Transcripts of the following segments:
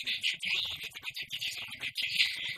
Quindi è più lunga di 10 km.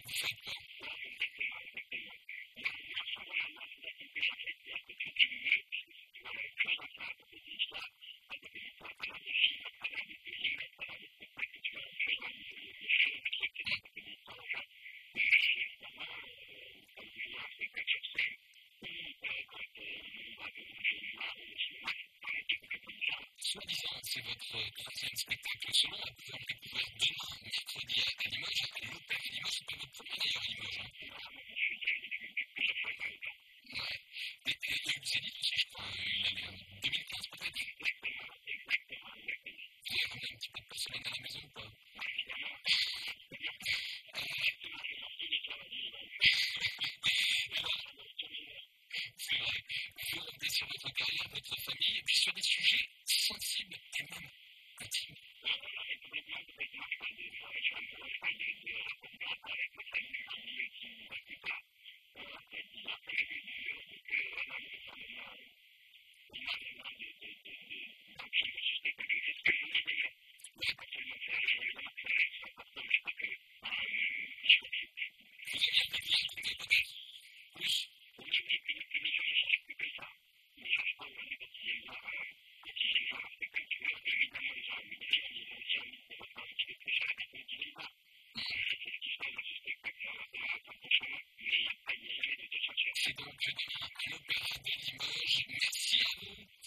soi-disant, c'est votre troisième spectacle solo. On pouvoir le découvrir demain, mercredi à Limoges, à l'Opéra Limoges. C'est pas votre premier d'ailleurs à Limoges. Vous remontez sur votre carrière, votre famille, et puis sur des sujets sensible et même intime. C'est donc demain à l'Opéra de Limoges. Merci à vous.